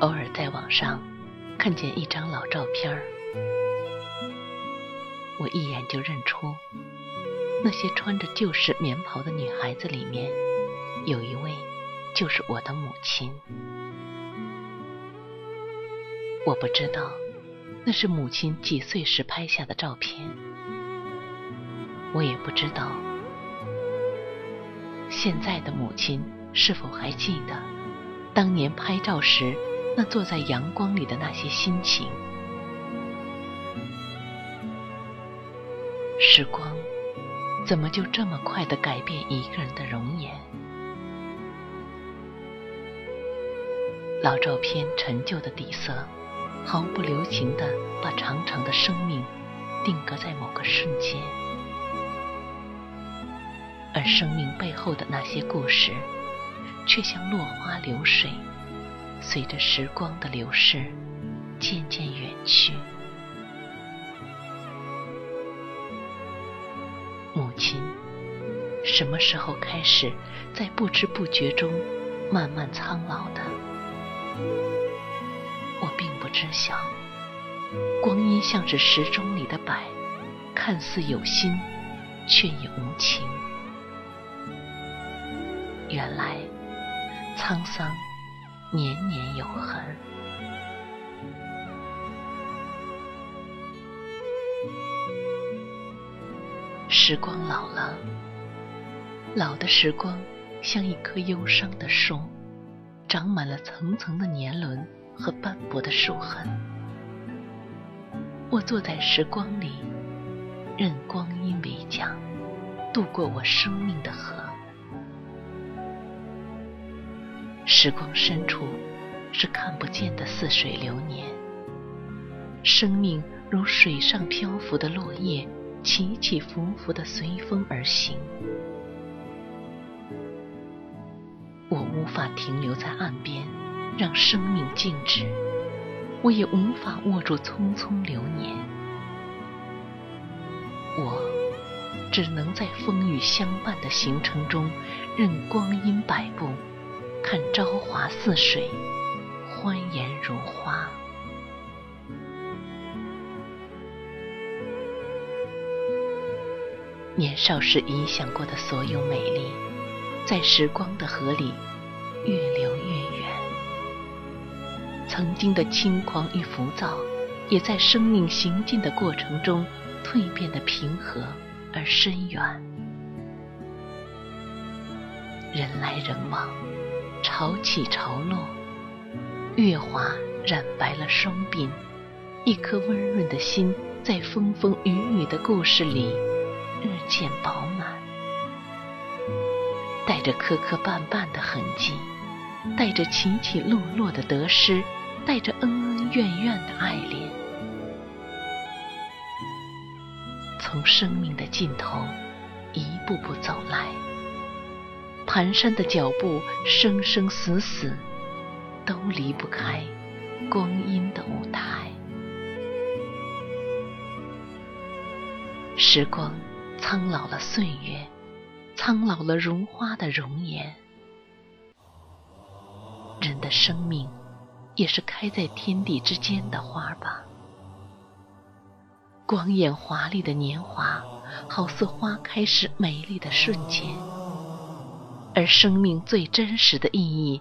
偶尔在网上看见一张老照片，我一眼就认出，那些穿着旧式棉袍的女孩子里面，有一位就是我的母亲。我不知道那是母亲几岁时拍下的照片，我也不知道现在的母亲是否还记得当年拍照时。那坐在阳光里的那些心情，时光怎么就这么快的改变一个人的容颜？老照片陈旧的底色，毫不留情的把长长的生命定格在某个瞬间，而生命背后的那些故事，却像落花流水。随着时光的流逝，渐渐远去。母亲什么时候开始在不知不觉中慢慢苍老的？我并不知晓。光阴像是时钟里的摆，看似有心，却也无情。原来沧桑。年年有痕。时光老了，老的时光像一棵忧伤的树，长满了层层的年轮和斑驳的树痕。我坐在时光里，任光阴为桨，渡过我生命的河。时光深处是看不见的似水流年，生命如水上漂浮的落叶，起起伏伏的随风而行。我无法停留在岸边，让生命静止；我也无法握住匆匆流年。我只能在风雨相伴的行程中，任光阴摆布。看朝华似水，欢颜如花。年少时臆想过的所有美丽，在时光的河里越流越远。曾经的轻狂与浮躁，也在生命行进的过程中蜕变的平和而深远。人来人往。潮起潮落，月华染白了双鬓，一颗温润的心在风风雨雨的故事里日渐饱满，带着磕磕绊绊的痕迹，带着起起落落的得失，带着恩恩怨怨的爱恋，从生命的尽头一步步走来。蹒跚的脚步，生生死死，都离不开光阴的舞台。时光苍老了岁月，苍老了如花的容颜。人的生命，也是开在天地之间的花吧？光艳华丽的年华，好似花开时美丽的瞬间。而生命最真实的意义，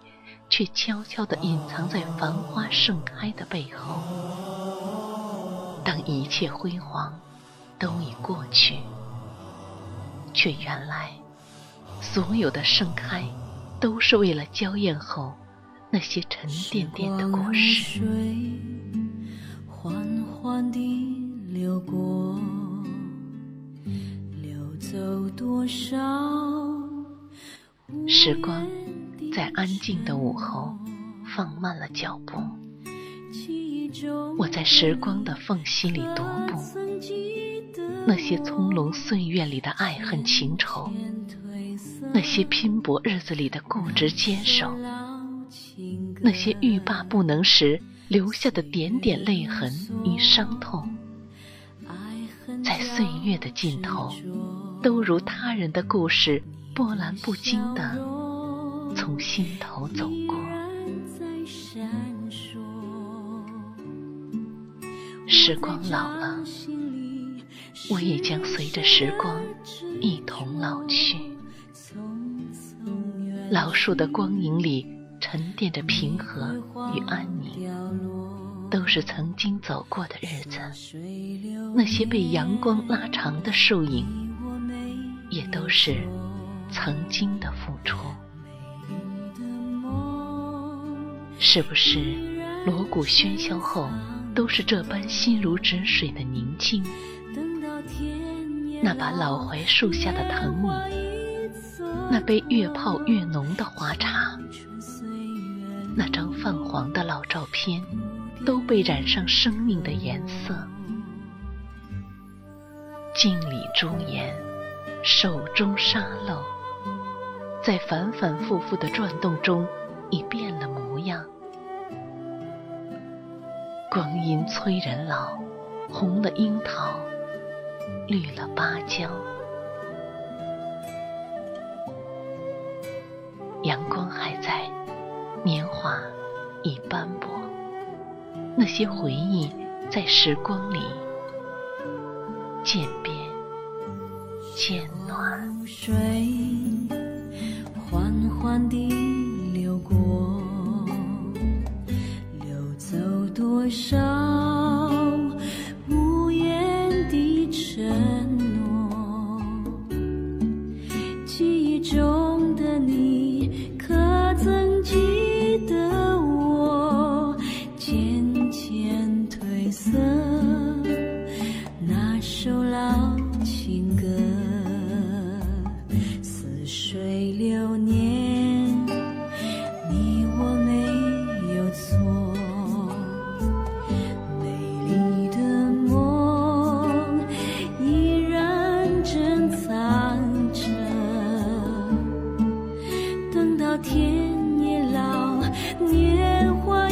却悄悄地隐藏在繁花盛开的背后。当一切辉煌都已过去，却原来所有的盛开，都是为了娇艳后那些沉甸甸的故事。缓缓地流过，流走多少？时光在安静的午后放慢了脚步，我在时光的缝隙里踱步。那些葱茏岁月里的爱恨情仇，那些拼搏日子里的固执坚守，那些欲罢不能时留下的点点泪痕与伤痛，在岁月的尽头，都如他人的故事，波澜不惊地从心头走过。时光老了。我也将随着时光一同老去。老树的光影里沉淀着平和与安宁，都是曾经走过的日子。那些被阳光拉长的树影，也都是曾经的付出。是不是锣鼓喧嚣后，都是这般心如止水的宁静？那把老槐树下的藤椅，那杯越泡越浓的花茶，那张泛黄的老照片，都被染上生命的颜色。镜里朱颜，手中沙漏，在反反复复的转动中，已变了模样。光阴催人老，红了樱桃。绿了芭蕉，阳光还在，年华已斑驳，那些回忆在时光里渐变渐暖。天也老年华